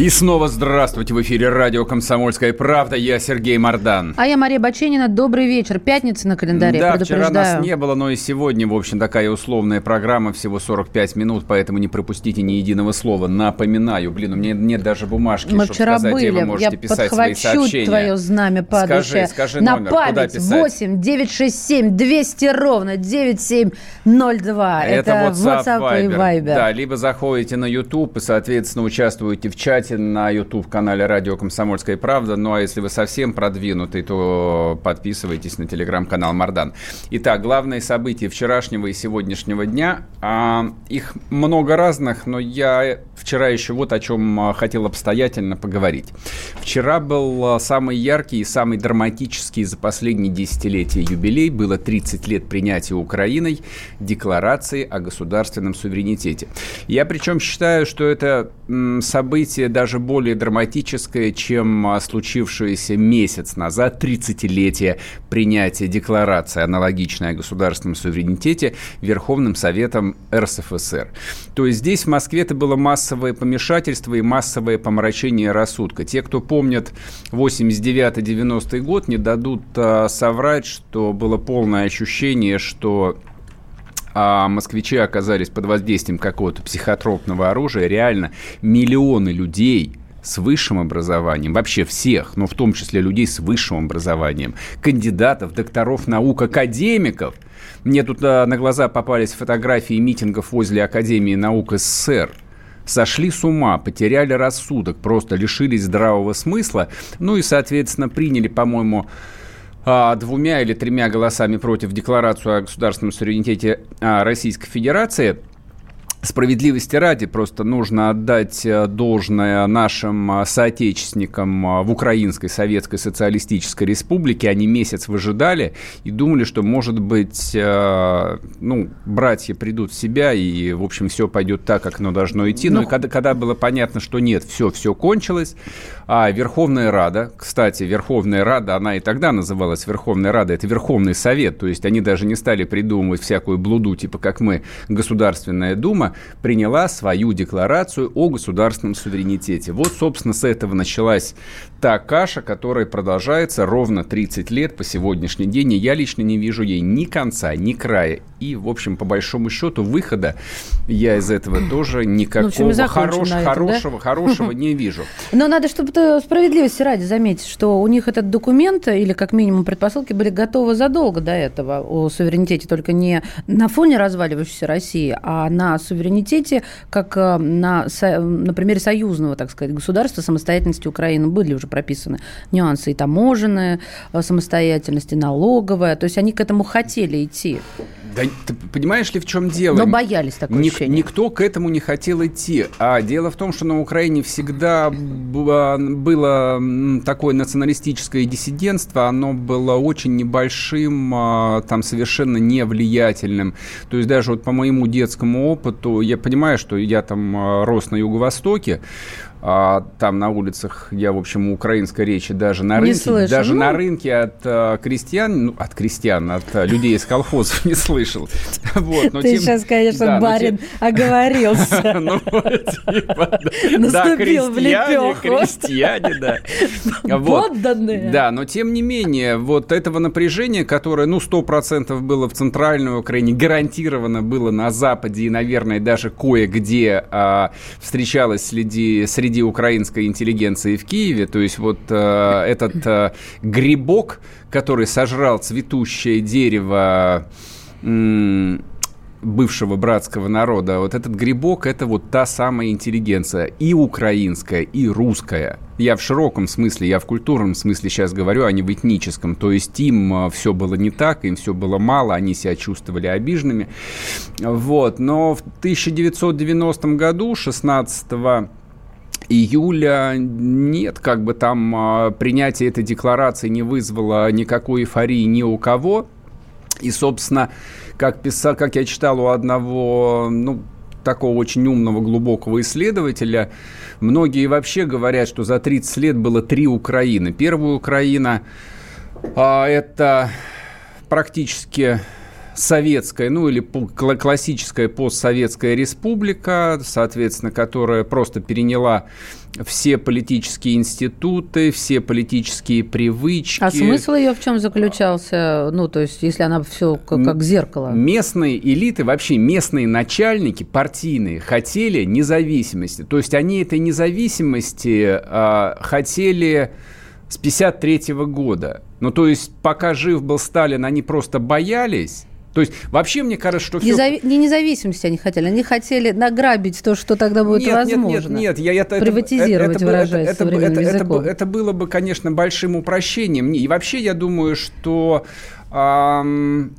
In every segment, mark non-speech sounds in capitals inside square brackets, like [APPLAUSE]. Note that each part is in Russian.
И снова здравствуйте в эфире радио «Комсомольская правда». Я Сергей Мордан. А я Мария Баченина. Добрый вечер. Пятница на календаре. Да, вчера нас не было, но и сегодня, в общем, такая условная программа. Всего 45 минут, поэтому не пропустите ни единого слова. Напоминаю, блин, у меня нет даже бумажки, Мы чтобы вчера сказать, были. где вы можете я писать свои сообщения. твое знамя падающее. Скажи, скажи На номер, куда память писать? 8 967 200 ровно 9702. Это, WhatsApp, и Viber. Да, либо заходите на YouTube и, соответственно, участвуете в чате на YouTube-канале «Радио Комсомольская правда». Ну, а если вы совсем продвинутый, то подписывайтесь на телеграм-канал «Мардан». Итак, главные события вчерашнего и сегодняшнего дня. А, их много разных, но я вчера еще вот о чем а, хотел обстоятельно поговорить. Вчера был а, самый яркий и самый драматический за последние десятилетия юбилей. Было 30 лет принятия Украиной декларации о государственном суверенитете. Я причем считаю, что это событие даже более драматическое, чем а, случившееся месяц назад, 30-летие принятия декларации аналогичной о государственном суверенитете Верховным Советом РСФСР. То есть здесь в Москве это было массовое помешательство и массовое помрачение рассудка. Те, кто помнят 89-90 год, не дадут а, соврать, что было полное ощущение, что а москвичи оказались под воздействием какого-то психотропного оружия. Реально миллионы людей с высшим образованием, вообще всех, но в том числе людей с высшим образованием, кандидатов, докторов наук, академиков. Мне тут а, на глаза попались фотографии митингов возле Академии наук СССР сошли с ума, потеряли рассудок, просто лишились здравого смысла, ну и, соответственно, приняли, по-моему, двумя или тремя голосами против декларацию о государственном суверенитете а, Российской Федерации. Справедливости ради просто нужно отдать э, должное нашим э, соотечественникам э, в Украинской Советской Социалистической Республике. Они месяц выжидали и думали, что, может быть, ну, братья придут в себя и, в общем, все пойдет так, как оно должно идти. Но, Но и когда, когда было понятно, что нет, все, все кончилось, а Верховная Рада, кстати, Верховная Рада, она и тогда называлась Верховная Рада, это Верховный Совет, то есть они даже не стали придумывать всякую блуду, типа как мы, Государственная Дума, приняла свою декларацию о государственном суверенитете. Вот, собственно, с этого началась та каша, которая продолжается ровно 30 лет по сегодняшний день, и я лично не вижу ей ни конца, ни края. И, в общем, по большому счету, выхода я из этого тоже никакого Ну, общем, и закончим хорош- этом, да? хорошего, [LAUGHS] хорошего не вижу. Но надо, чтобы справедливости ради заметить, что у них этот документ, или как минимум предпосылки, были готовы задолго до этого о суверенитете, только не на фоне разваливающейся России, а на суверенитете, как э, на, на примере союзного, так сказать, государства, самостоятельности Украины были уже прописаны нюансы и таможенная э, самостоятельность, и налоговая. То есть они к этому хотели идти, Да, ты понимаешь ли, в чем дело? но боялись такое Ник- ощущение. никто к этому не хотел идти. А дело в том, что на Украине всегда было, такое националистическое диссидентство, оно было очень небольшим, а, там совершенно невлиятельным. То есть даже вот по моему детскому опыту, я понимаю, что я там а, рос на Юго-Востоке, а там на улицах я, в общем, украинской речи даже на Не рынке, слышу. даже Ну. на рынке от а, крестьян, ну, от крестьян, от а, людей из колхозов [LAUGHS] не слышал. Вот, но Ты тем- сейчас, конечно, да, барин тем- оговорился. [LAUGHS] Ну, типа, Наступил в лепеху. крестьяне, да. [LAUGHS] Подданные. Да, но тем не менее, вот этого напряжения, которое, ну, 100% было в центральной Украине, гарантированно было на Западе и, наверное, даже кое-где а, встречалось среди, среди украинской интеллигенции в Киеве. То есть вот а, этот а, грибок, который сожрал цветущее дерево м, бывшего братского народа, вот этот грибок, это вот та самая интеллигенция, и украинская, и русская. Я в широком смысле, я в культурном смысле сейчас говорю, а не в этническом. То есть им все было не так, им все было мало, они себя чувствовали обиженными. Вот. Но в 1990 году, 16 июля нет, как бы там а, принятие этой декларации не вызвало никакой эйфории ни у кого. И, собственно, как, писал, как я читал у одного, ну, такого очень умного, глубокого исследователя, многие вообще говорят, что за 30 лет было три Украины. Первая Украина а, это практически советская, ну или классическая постсоветская республика, соответственно, которая просто переняла все политические институты, все политические привычки. А смысл ее в чем заключался? Ну, то есть, если она все как, как зеркало. Местные элиты, вообще местные начальники партийные хотели независимости. То есть, они этой независимости э, хотели с 1953 года. Ну, то есть, пока жив был Сталин, они просто боялись то есть вообще мне кажется, что Незави... все... Не независимости они хотели, они хотели награбить то, что тогда будет нет, возможно. Нет, нет, нет, я, это, приватизировать, это, выражаясь это, это, это, это, это было бы, конечно, большим упрощением. И вообще я думаю, что эм,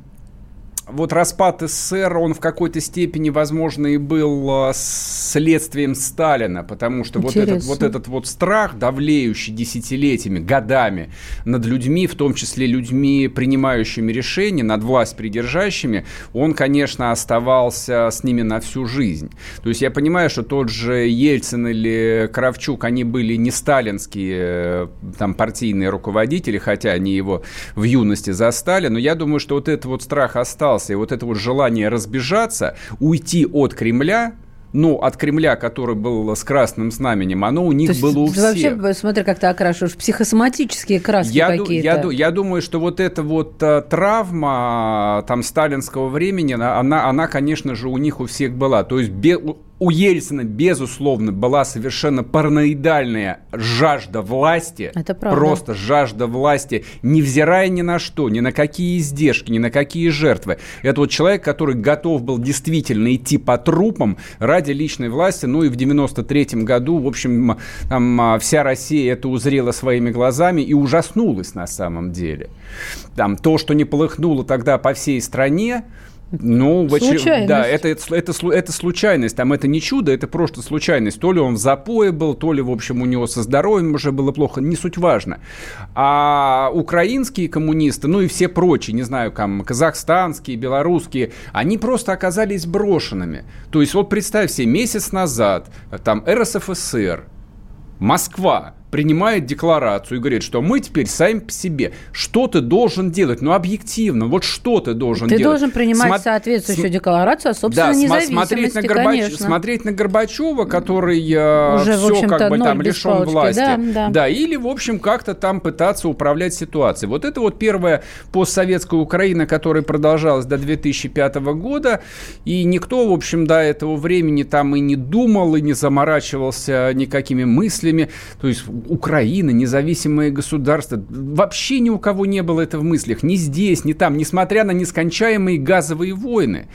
вот распад СССР, он в какой-то степени, возможно, и был а, следствием Сталина, потому что вот этот, вот этот вот страх, давлеющий десятилетиями, годами над людьми, в том числе людьми, принимающими решения, над власть придержащими, он, конечно, оставался с ними на всю жизнь. То есть я понимаю, что тот же Ельцин или Кравчук, они были не сталинские э, там партийные руководители, хотя они его в юности застали, но я думаю, что вот этот вот страх остался остался. И вот это вот желание разбежаться, уйти от Кремля, ну, от Кремля, который был с красным знаменем, оно у них То было у всех. Вообще, смотри, как ты окрашиваешь, психосоматические краски я какие-то. Я, я думаю, что вот эта вот а, травма там сталинского времени, она, она, конечно же, у них у всех была. То есть у Ельцина, безусловно, была совершенно параноидальная жажда власти. Это правда. Просто жажда власти, невзирая ни на что, ни на какие издержки, ни на какие жертвы. Это вот человек, который готов был действительно идти по трупам ради личной власти. Ну и в 93 году, в общем, там а, вся Россия это узрела своими глазами и ужаснулась на самом деле. Там то, что не полыхнуло тогда по всей стране, ну, случайность. да, это, это, это, это случайность, там это не чудо, это просто случайность. То ли он в запое был, то ли, в общем, у него со здоровьем уже было плохо, не суть важно. А украинские коммунисты, ну и все прочие, не знаю, там, казахстанские, белорусские, они просто оказались брошенными. То есть вот представь себе, месяц назад там РСФСР, Москва, принимает декларацию и говорит, что мы теперь сами по себе. Что ты должен делать? Ну, объективно, вот что ты должен ты делать? Ты должен принимать Смо... соответствующую см... декларацию о собственной да, независимости, смотреть на, Горбач... смотреть на Горбачева, который э, Уже, все как бы там лишен палочки. власти. Да, да. да, или, в общем, как-то там пытаться управлять ситуацией. Вот это вот первая постсоветская Украина, которая продолжалась до 2005 года, и никто, в общем, до этого времени там и не думал, и не заморачивался никакими мыслями. То есть Украина, независимое государство. Вообще ни у кого не было это в мыслях. Ни здесь, ни там, несмотря на нескончаемые газовые войны.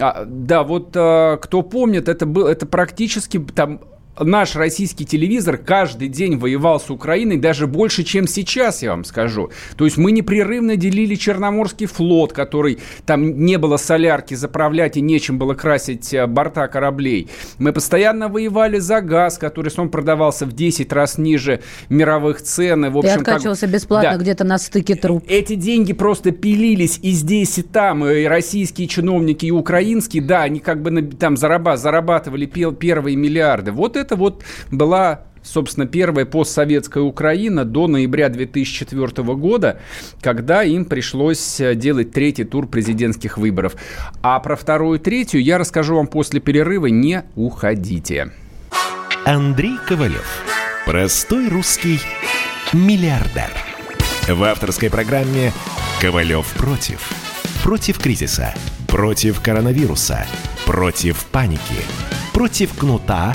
А, да, вот а, кто помнит, это был, это практически там наш российский телевизор каждый день воевал с Украиной даже больше, чем сейчас, я вам скажу. То есть мы непрерывно делили Черноморский флот, который там не было солярки заправлять и нечем было красить э, борта кораблей. Мы постоянно воевали за газ, который он продавался в 10 раз ниже мировых цен. И, в общем, и откачивался как... бесплатно да. где-то на стыке труб. Эти деньги просто пилились и здесь, и там. И российские чиновники, и украинские, да, они как бы там зарабатывали первые миллиарды. Вот это это вот была собственно, первая постсоветская Украина до ноября 2004 года, когда им пришлось э, делать третий тур президентских выборов. А про вторую и третью я расскажу вам после перерыва. Не уходите. Андрей Ковалев. Простой русский миллиардер. В авторской программе «Ковалев против». Против кризиса, против коронавируса, против паники, против кнута,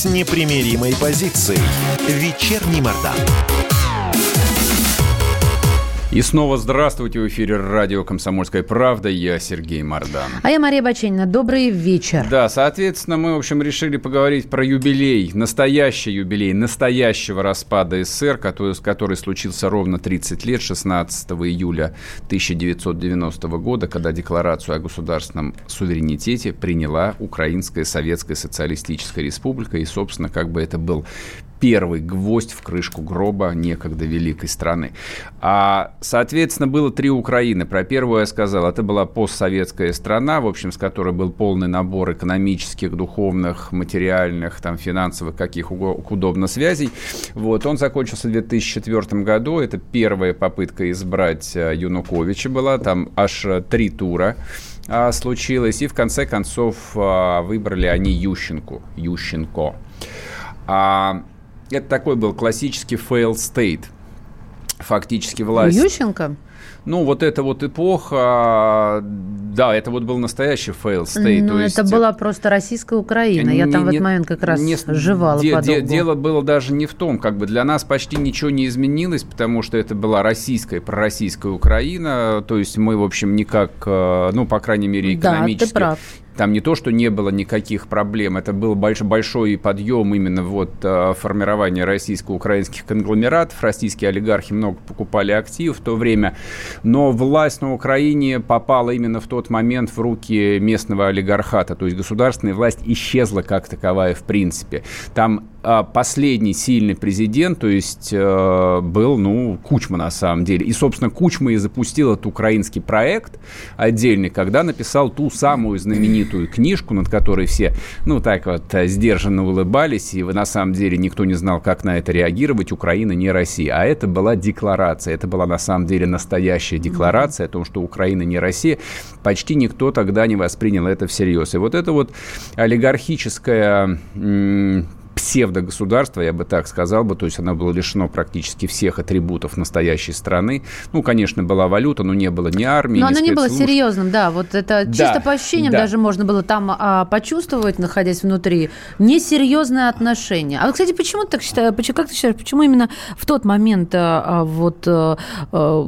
с непримиримой позицией. Вечерний Мордан. И снова здравствуйте в эфире радио «Комсомольская правда». Я Сергей Мордан. А я Мария Баченина. Добрый вечер. Да, соответственно, мы, в общем, решили поговорить про юбилей, настоящий юбилей, настоящего распада СССР, который, который случился ровно 30 лет, 16 июля 1990 года, когда Декларацию о государственном суверенитете приняла Украинская Советская Социалистическая Республика. И, собственно, как бы это был первый гвоздь в крышку гроба некогда великой страны. А, соответственно, было три Украины. Про первую я сказал, это была постсоветская страна, в общем, с которой был полный набор экономических, духовных, материальных, там, финансовых, каких удобно связей. Вот, он закончился в 2004 году. Это первая попытка избрать э, Януковича была. Там аж э, три тура а, случилось. И в конце концов а, выбрали они Ющенку. Ющенко. А, это такой был классический fail state. Фактически власть. Ющенко? Ну, вот эта вот эпоха, да, это вот был настоящий fail state. Ну, это есть... была просто российская Украина. Я не, там в этот момент как раз не, жевала де, де, Дело было даже не в том, как бы для нас почти ничего не изменилось, потому что это была российская, пророссийская Украина, то есть мы, в общем, никак, э, ну, по крайней мере, экономически... Да, ты прав там не то, что не было никаких проблем, это был больш, большой подъем именно вот э, формирования российско-украинских конгломератов. Российские олигархи много покупали активов в то время, но власть на Украине попала именно в тот момент в руки местного олигархата, то есть государственная власть исчезла как таковая в принципе. Там последний сильный президент, то есть э, был, ну, Кучма на самом деле. И, собственно, Кучма и запустил этот украинский проект отдельный, когда написал ту самую знаменитую книжку, над которой все, ну, так вот, сдержанно улыбались, и на самом деле никто не знал, как на это реагировать. Украина не Россия. А это была декларация. Это была на самом деле настоящая декларация о том, что Украина не Россия. Почти никто тогда не воспринял это всерьез. И вот это вот олигархическая псевдогосударство, я бы так сказал бы, то есть оно было лишено практически всех атрибутов настоящей страны. Ну, конечно, была валюта, но не было ни армии, Но ни оно не было серьезным, да, вот это да, чисто по ощущениям да. даже можно было там а, почувствовать, находясь внутри, несерьезное отношение. А, кстати, почему так считаешь, почему, как ты считаешь, почему именно в тот момент а, а вот а, а,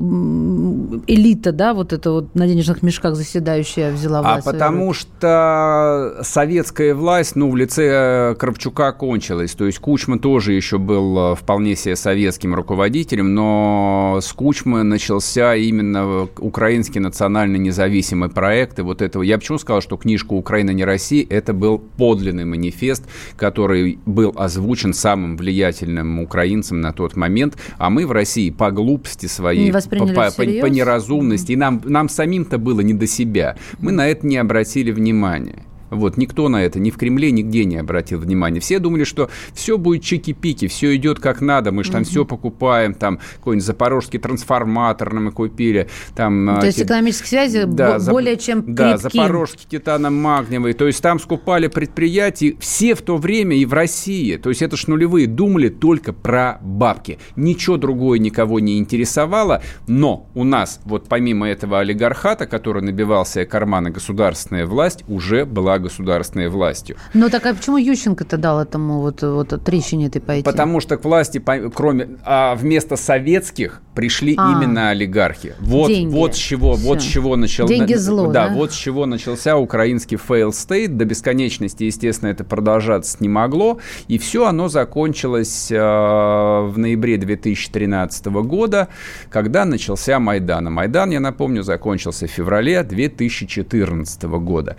элита, да, вот это вот на денежных мешках заседающая взяла а власть? А потому что советская власть, ну, в лице Кравчука кончилась закончилось. То есть Кучма тоже еще был э, вполне себе советским руководителем, но с Кучмы начался именно украинский национальный независимый проект. И вот этого я почему сказал, что книжка «Украина не Россия» это был подлинный манифест, который был озвучен самым влиятельным украинцем на тот момент, а мы в России по глупости своей, по, по, по, по неразумности, и нам, нам самим-то было не до себя. Мы на это не обратили внимания. Вот, никто на это ни в Кремле, нигде не обратил внимания. Все думали, что все будет чики-пики, все идет как надо, мы же там mm-hmm. все покупаем, там какой-нибудь запорожский трансформатор мы купили. Там, то есть экономические связи да, более чем Да, запорожский титано-магниевый. То есть там скупали предприятия все в то время и в России. То есть это ж нулевые думали только про бабки. Ничего другое никого не интересовало. Но у нас вот помимо этого олигархата, который набивался карманы государственная власть, уже была государственной властью. Но так а почему Ющенко-то дал этому вот, вот трещине этой пойти? Потому что к власти, кроме, а вместо советских, пришли а, именно олигархи. Вот, деньги. вот с чего, Все. вот с чего начался. Деньги зло, да, да, вот с чего начался украинский fail state. До бесконечности, естественно, это продолжаться не могло. И все оно закончилось э, в ноябре 2013 года, когда начался Майдан. А Майдан, я напомню, закончился в феврале 2014 года.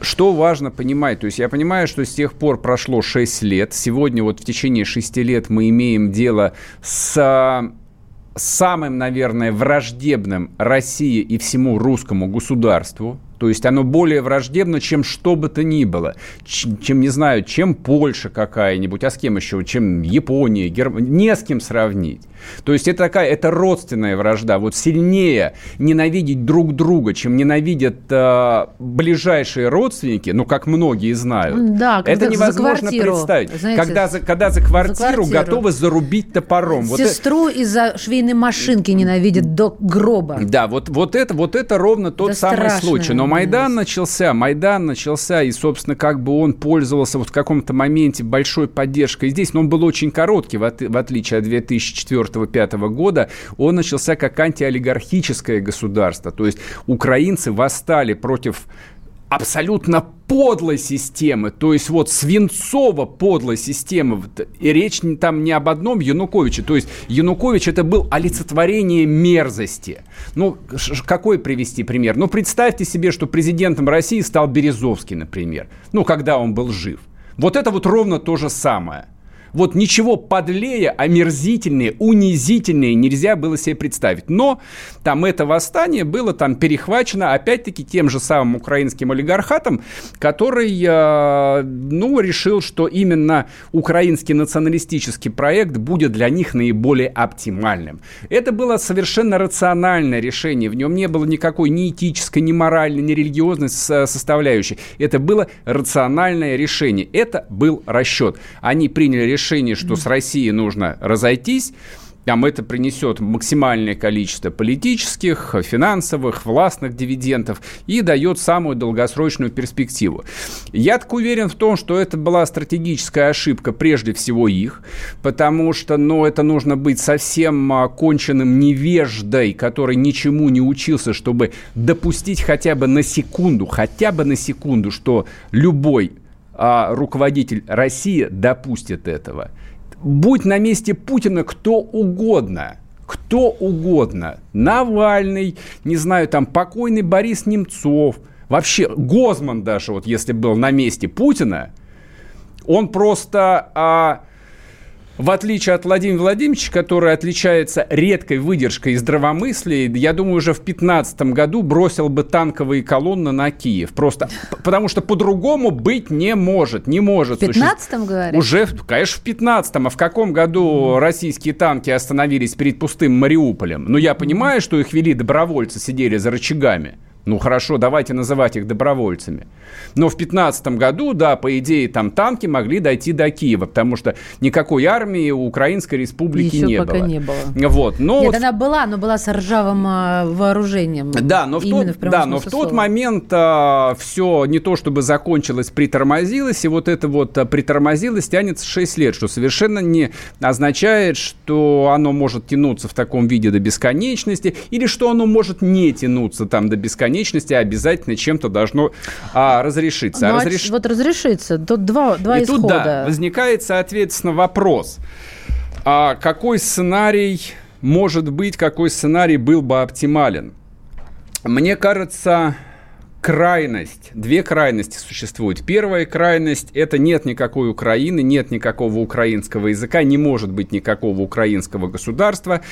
Что важно понимать? То есть я понимаю, что с тех пор прошло 6 лет. Сегодня вот в течение 6 лет мы имеем дело с самым, наверное, враждебным России и всему русскому государству, то есть оно более враждебно, чем что бы то ни было. Чем, не знаю, чем Польша какая-нибудь, а с кем еще, чем Япония, Германия. Не с кем сравнить. То есть это такая, это родственная вражда. Вот сильнее ненавидеть друг друга, чем ненавидят э, ближайшие родственники, ну, как многие знают. Да, это невозможно представить. Знаете, когда, за, когда за квартиру, за квартиру готовы зарубить топором. Сестру вот из-за швейной машинки ненавидят до гроба. Да, вот, вот, это, вот это ровно тот да самый случай. Но Майдан начался, Майдан начался, и, собственно, как бы он пользовался вот в каком-то моменте большой поддержкой здесь, но он был очень короткий, в, от, в отличие от 2004-2005 года, он начался как антиолигархическое государство, то есть украинцы восстали против абсолютно подлой системы, то есть вот свинцово подлой системы. И речь там не об одном Януковиче, то есть Янукович это был олицетворение мерзости. Ну, какой привести пример? Ну, представьте себе, что президентом России стал Березовский, например, ну, когда он был жив. Вот это вот ровно то же самое. Вот ничего подлее, омерзительнее, унизительнее нельзя было себе представить. Но там это восстание было там перехвачено опять-таки тем же самым украинским олигархатом, который, э, ну, решил, что именно украинский националистический проект будет для них наиболее оптимальным. Это было совершенно рациональное решение. В нем не было никакой ни этической, ни моральной, ни религиозной составляющей. Это было рациональное решение. Это был расчет. Они приняли решение решение, что с Россией нужно разойтись, там это принесет максимальное количество политических, финансовых, властных дивидендов и дает самую долгосрочную перспективу. Я так уверен в том, что это была стратегическая ошибка прежде всего их, потому что ну, это нужно быть совсем а, конченным невеждой, который ничему не учился, чтобы допустить хотя бы на секунду, хотя бы на секунду, что любой а руководитель России допустит этого. Будь на месте Путина кто угодно, кто угодно, Навальный, не знаю, там покойный Борис Немцов, вообще Гозман даже, вот если был на месте Путина, он просто... А, в отличие от Владимира Владимировича, который отличается редкой выдержкой и здравомыслием, я думаю, уже в 2015 году бросил бы танковые колонны на Киев. Просто потому что по-другому быть не может. Не может. В 15 говоришь? Уже, конечно, в 15 А в каком году российские танки остановились перед пустым Мариуполем? Ну, я понимаю, что их вели добровольцы, сидели за рычагами. Ну хорошо, давайте называть их добровольцами. Но в 15 году, да, по идее, там танки могли дойти до Киева, потому что никакой армии у Украинской республики Еще не пока было. не было. Вот, но Нет, вот она была, но была с ржавым а, вооружением. да, но в тот, в да, но в тот слова. момент а, все не то чтобы закончилось, притормозилось, и вот это вот а, притормозилось тянется 6 лет, что совершенно не означает, что оно может тянуться в таком виде до бесконечности, или что оно может не тянуться там до бесконечности, а обязательно чем-то должно а, разрешиться. Ну, а разреш- Вот разрешится. Тут два, два и исхода. тут, да, возникает, соответственно, вопрос. А какой сценарий может быть, какой сценарий был бы оптимален? Мне кажется, крайность, две крайности существуют. Первая крайность – это нет никакой Украины, нет никакого украинского языка, не может быть никакого украинского государства,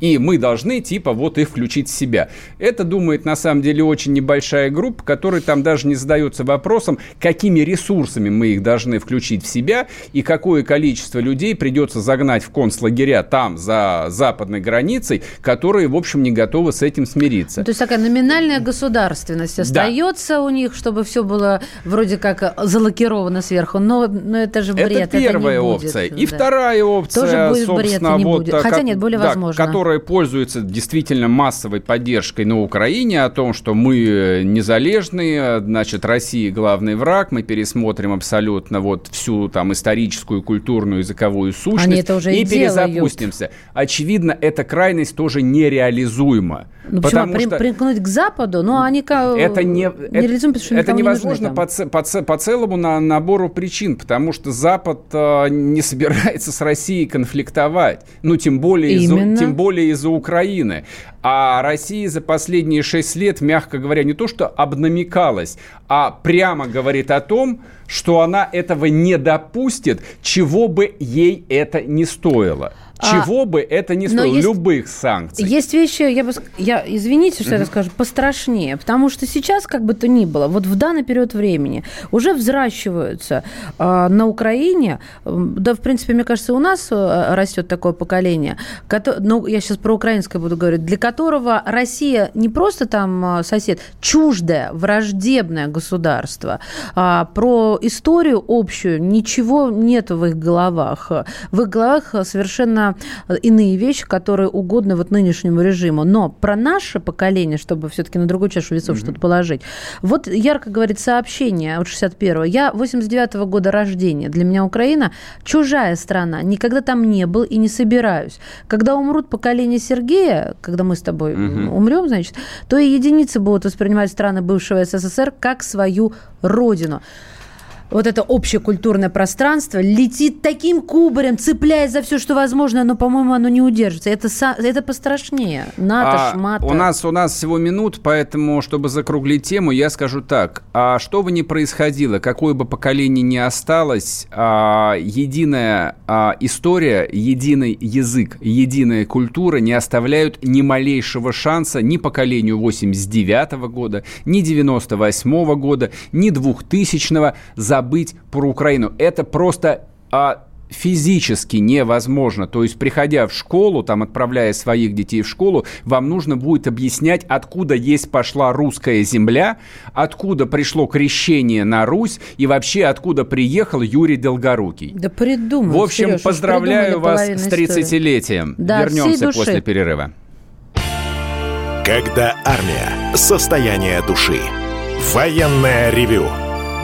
и мы должны, типа, вот их включить в себя. Это думает, на самом деле, очень небольшая группа, которая там даже не задается вопросом, какими ресурсами мы их должны включить в себя, и какое количество людей придется загнать в концлагеря там, за западной границей, которые, в общем, не готовы с этим смириться. Ну, то есть такая номинальная государственность остается у них, чтобы все было вроде как залакировано сверху. Но, но это же бред. Это первая не будет. опция. И Да. вторая опция, Тоже будет бред, собственно, не вот, будет. а, Хотя нет, более да, возможно. Которая пользуется действительно массовой поддержкой на Украине о том, что мы э, незалежные, значит, Россия главный враг, мы пересмотрим абсолютно вот всю там историческую, культурную, языковую сущность Они это уже и делают. перезапустимся. Очевидно, эта крайность тоже нереализуема. Ну, почему? потому При- что примкнуть к Западу? Но они это не, не это, реализуем, потому что это не нужны невозможно там. по, по, по целому на, набору причин, потому что Запад э, не собирается с Россией конфликтовать, ну тем более Именно. тем более из-за Украины. А Россия за последние шесть лет, мягко говоря, не то что обнамекалась, а прямо говорит о том, что она этого не допустит, чего бы ей это не стоило. А, Чего бы это но стоило, есть- любых санкций. Есть вещи, я бы, я, извините, что я это скажу, пострашнее, потому что сейчас, как бы то ни было, вот в данный период времени уже взращиваются э, на Украине, да, в принципе, мне кажется, у нас э, растет такое поколение, кото- ну, я сейчас про украинское буду говорить, для которого Россия не просто там э, сосед, чуждое, враждебное государство, а про историю общую ничего нет в их головах. В их головах совершенно совершенно иные вещи, которые угодны вот нынешнему режиму. Но про наше поколение, чтобы все-таки на другую чашу весов mm-hmm. что-то положить, вот ярко говорит сообщение от 61-го. Я 89-го года рождения. Для меня Украина чужая страна. Никогда там не был и не собираюсь. Когда умрут поколение Сергея, когда мы с тобой mm-hmm. умрем, значит, то и единицы будут воспринимать страны бывшего СССР как свою родину вот это общее культурное пространство летит таким кубарем, цепляясь за все, что возможно, но, по-моему, оно не удержится. Это, это пострашнее. НАТО, а, шмата. У нас, у нас всего минут, поэтому, чтобы закруглить тему, я скажу так. А что бы ни происходило, какое бы поколение ни осталось, а, единая а, история, единый язык, единая культура не оставляют ни малейшего шанса ни поколению 89 -го года, ни 98 -го года, ни 2000 -го забыть про Украину. Это просто а, физически невозможно. То есть, приходя в школу, там, отправляя своих детей в школу, вам нужно будет объяснять, откуда есть пошла русская земля, откуда пришло крещение на Русь и вообще откуда приехал Юрий Долгорукий. Да придумал, В общем, Сереж, поздравляю вас с 30-летием. Да, Вернемся после перерыва. Когда армия. Состояние души. Военное ревю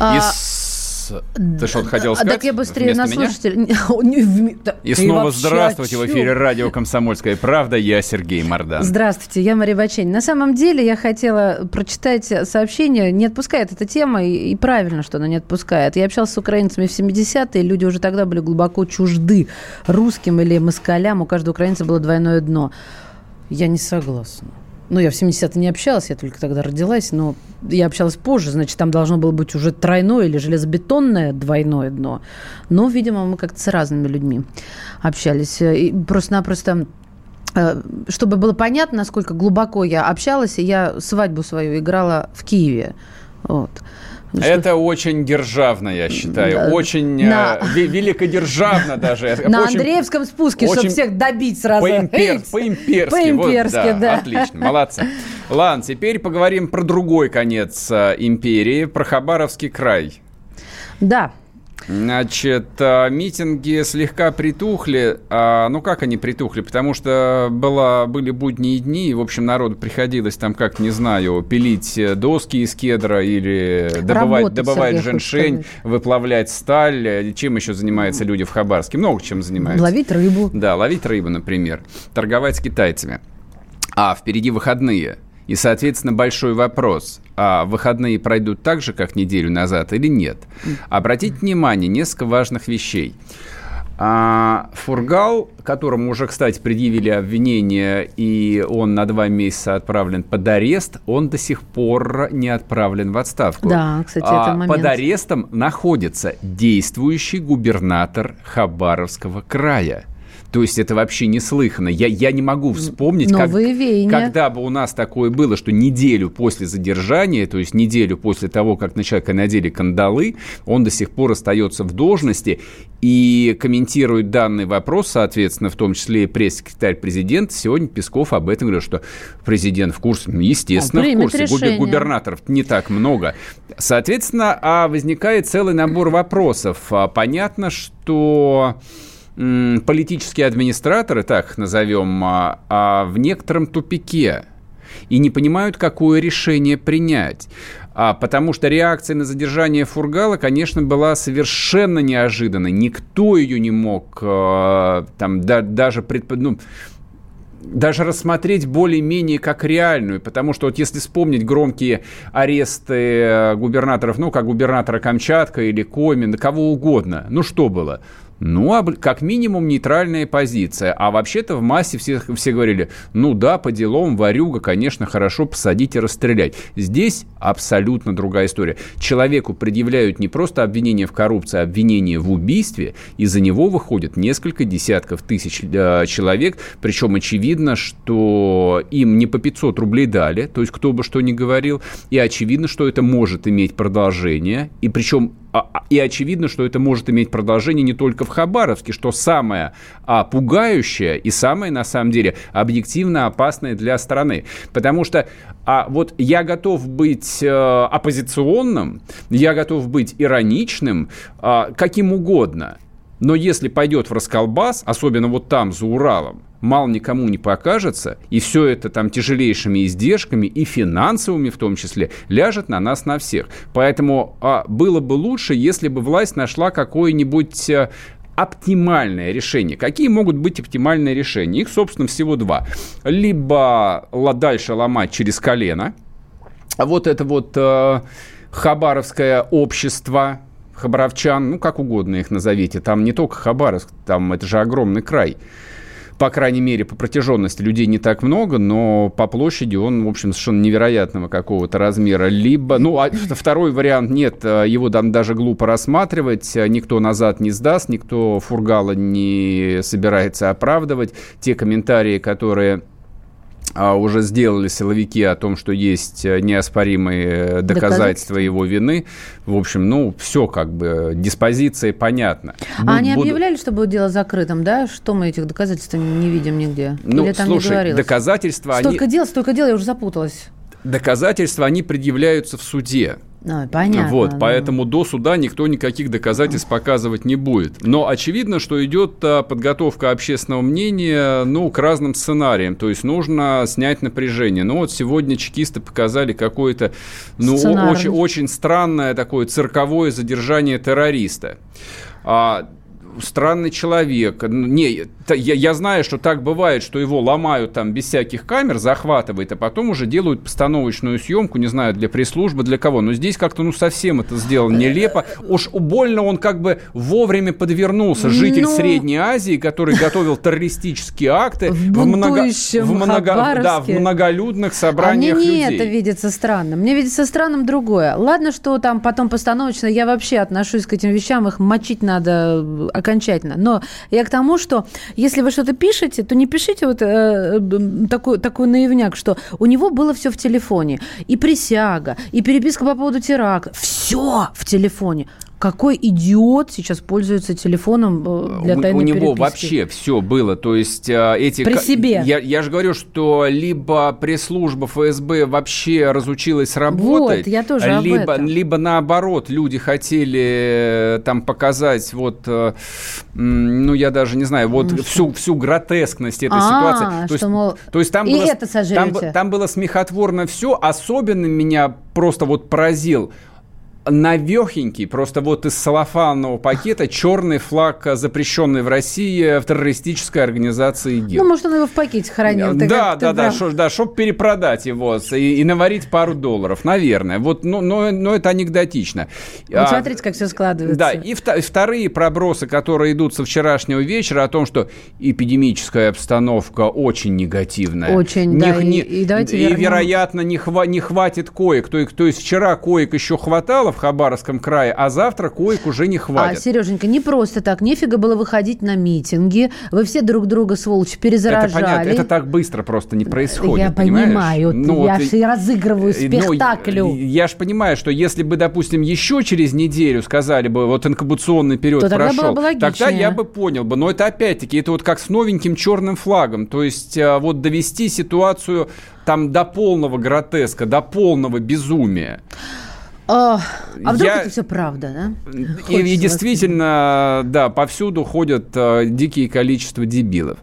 А... Ты что-то хотел сказать? Так я быстрее на слушателя. [LAUGHS] И снова здравствуйте в эфире радио «Комсомольская правда». Я Сергей Мордан. Здравствуйте, я Мария Бачень. На самом деле я хотела прочитать сообщение. Не отпускает эта тема, и правильно, что она не отпускает. Я общалась с украинцами в 70-е, люди уже тогда были глубоко чужды русским или москалям. У каждого украинца было двойное дно. Я не согласна. Ну, я в 70-е не общалась, я только тогда родилась, но я общалась позже, значит, там должно было быть уже тройное или железобетонное двойное дно. Но, видимо, мы как-то с разными людьми общались. И просто-напросто э, чтобы было понятно, насколько глубоко я общалась, я свадьбу свою играла в Киеве. Вот. Ну, это что... очень державно, я считаю. Да. Очень на... э, великодержавно даже. На очень, Андреевском спуске, очень... чтобы всех добить сразу. По-импер... По-имперски. По-имперски, вот, да, да. Отлично, молодцы. Ладно, теперь поговорим про другой конец э, империи, про Хабаровский край. Да, Значит, а, митинги слегка притухли. А, ну, как они притухли? Потому что было, были будние дни, и, в общем, народу приходилось там, как, не знаю, пилить доски из кедра или добывать, Работать, добывать женьшень, выплавлять сталь. Чем еще занимаются люди в Хабаровске? Много чем занимаются. Ловить рыбу. Да, ловить рыбу, например. Торговать с китайцами. А, впереди выходные – и, соответственно, большой вопрос, а выходные пройдут так же, как неделю назад или нет? Обратите внимание, несколько важных вещей. А Фургал, которому уже, кстати, предъявили обвинение, и он на два месяца отправлен под арест, он до сих пор не отправлен в отставку. Да, кстати, а это момент. Под арестом находится действующий губернатор Хабаровского края. То есть это вообще неслыханно. Я, я не могу вспомнить, как, когда бы у нас такое было, что неделю после задержания, то есть неделю после того, как на человека надели кандалы, он до сих пор остается в должности и комментирует данный вопрос, соответственно, в том числе и пресс-секретарь президента. Сегодня Песков об этом говорил, что президент в курсе, ну, естественно, в курсе. Решение. Губернаторов не так много. Соответственно, а возникает целый набор вопросов. А понятно, что политические администраторы, так их назовем, а, а в некотором тупике и не понимают, какое решение принять. А, потому что реакция на задержание Фургала, конечно, была совершенно неожиданной. Никто ее не мог там да, даже предпо... ну, даже рассмотреть более-менее как реальную, потому что вот если вспомнить громкие аресты губернаторов, ну, как губернатора Камчатка или Комин, кого угодно, ну, что было? Ну, как минимум нейтральная позиция. А вообще-то в массе все, все говорили, ну да, по делам, варюга, конечно, хорошо посадить и расстрелять. Здесь абсолютно другая история. Человеку предъявляют не просто обвинение в коррупции, а обвинение в убийстве, и за него выходит несколько десятков тысяч э, человек, причем очевидно, что им не по 500 рублей дали, то есть кто бы что ни говорил, и очевидно, что это может иметь продолжение, и причем а, а, и очевидно, что это может иметь продолжение не только в Хабаровске, что самое а, пугающее и самое, на самом деле, объективно опасное для страны. Потому что а, вот я готов быть а, оппозиционным, я готов быть ироничным, а, каким угодно – но если пойдет в расколбас, особенно вот там, за Уралом, мало никому не покажется, и все это там тяжелейшими издержками и финансовыми в том числе ляжет на нас на всех. Поэтому а, было бы лучше, если бы власть нашла какое-нибудь а, оптимальное решение. Какие могут быть оптимальные решения? Их, собственно, всего два. Либо дальше ломать через колено. А вот это вот э, хабаровское общество, хабаровчан, ну, как угодно их назовите, там не только Хабаровск, там это же огромный край. По крайней мере, по протяженности людей не так много, но по площади он, в общем, совершенно невероятного какого-то размера. Либо, ну, а второй вариант нет, его там даже глупо рассматривать, никто назад не сдаст, никто Фургала не собирается оправдывать. Те комментарии, которые уже сделали силовики о том, что есть э, неоспоримые доказательства, доказательства его вины. В общем, ну, все как бы, диспозиция понятна. А Буд, они объявляли, что будет дело закрытым, да? Что мы этих доказательств не видим нигде? Ну, Или там слушай, не говорилось? доказательства... Столько они... дел, столько дел, я уже запуталась. Доказательства, они предъявляются в суде. Ну, понятно. Вот, ну... поэтому до суда никто никаких доказательств показывать не будет. Но очевидно, что идет а, подготовка общественного мнения, ну, к разным сценариям. То есть нужно снять напряжение. Ну, вот сегодня чекисты показали какое-то, ну, очень, очень странное такое цирковое задержание террориста. А, странный человек. Не, я, я знаю, что так бывает, что его ломают там без всяких камер, захватывает, а потом уже делают постановочную съемку, не знаю, для пресс-службы, для кого. Но здесь как-то, ну, совсем это сделано нелепо. Уж больно он как бы вовремя подвернулся. Житель ну... Средней Азии, который готовил террористические акты в, в, много, в, много, да, в многолюдных собраниях а мне не людей. это видится странным. Мне видится странным другое. Ладно, что там потом постановочно, я вообще отношусь к этим вещам, их мочить надо окончательно. Но я к тому, что если вы что-то пишете, то не пишите вот э, такой, такой наивняк, что у него было все в телефоне. И присяга, и переписка по поводу теракта. Все в телефоне. Какой идиот сейчас пользуется телефоном э, для тайной У него переписки? вообще все было. То есть э, эти... При себе. Я, я же говорю, что либо пресс-служба ФСБ вообще разучилась работать, вот, я тоже либо, либо наоборот, люди хотели э, там показать вот, ну я даже не знаю, вот ну, всю, всю гротескность этой а, ситуации. То есть, мол, то есть там, и было, это там, там было смехотворно все. Особенно меня просто вот поразил навехенький, просто вот из салофанного пакета черный флаг, запрещенный в России в террористической организации ИГИЛ. Ну, может, он его в пакете хранил. Ты да, да, да, шо, да, чтобы перепродать его и, и наварить пару долларов, наверное. Вот, но, но, но это анекдотично. Вот а, смотрите, как все складывается. Да, и, и вторые пробросы, которые идут со вчерашнего вечера о том, что эпидемическая обстановка очень негативная. Очень, не, да. Не, и, и, давайте и вероятно, не, хва, не хватит коек. То, то есть вчера коек еще хватало в Хабаровском крае, а завтра коек уже не хватит. А, Сереженька, не просто так. Нефига было выходить на митинги. Вы все друг друга, сволочь, перезаражали. Это понятно. Это так быстро просто не происходит, Я понимаю. Ну, я вот, же разыгрываю э, ну, спектаклю. Ну, я же понимаю, что если бы, допустим, еще через неделю сказали бы, вот инкубационный период То прошел, тогда, тогда я бы понял бы. Но это опять-таки, это вот как с новеньким черным флагом. То есть э, вот довести ситуацию там до полного гротеска, до полного безумия. А, а вдруг я... это все правда, да? И, и действительно, да, повсюду ходят а, дикие количество дебилов.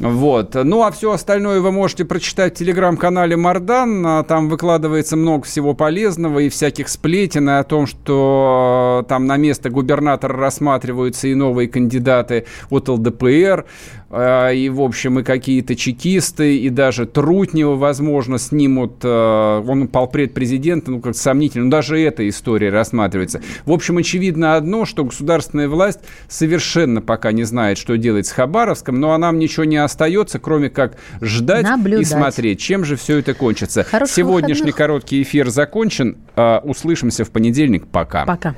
Вот. Ну, а все остальное вы можете прочитать в телеграм-канале Мардан. А там выкладывается много всего полезного и всяких сплетен и о том, что там на место губернатора рассматриваются и новые кандидаты от ЛДПР. Э, и, в общем, и какие-то чекисты, и даже Трутнева, возможно, снимут, э, он полпред президента, ну, как сомнительно, но даже эта история рассматривается. В общем, очевидно одно, что государственная власть совершенно пока не знает, что делать с Хабаровском, но нам ничего не остается, кроме как ждать Наблюдать. и смотреть, чем же все это кончится. Хороших Сегодняшний выходных. короткий эфир закончен. Э, услышимся в понедельник. Пока. Пока.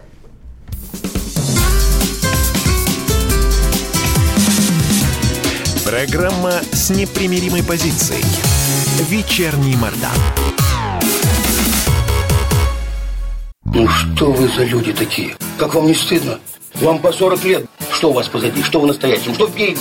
Программа с непримиримой позицией. Вечерний Мордан. Ну что вы за люди такие? Как вам не стыдно? Вам по 40 лет. Что у вас позади? Что в настоящем? Что впереди?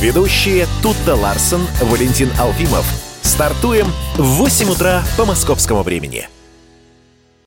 Ведущие Тутта Ларсон, Валентин Алфимов. Стартуем в 8 утра по московскому времени.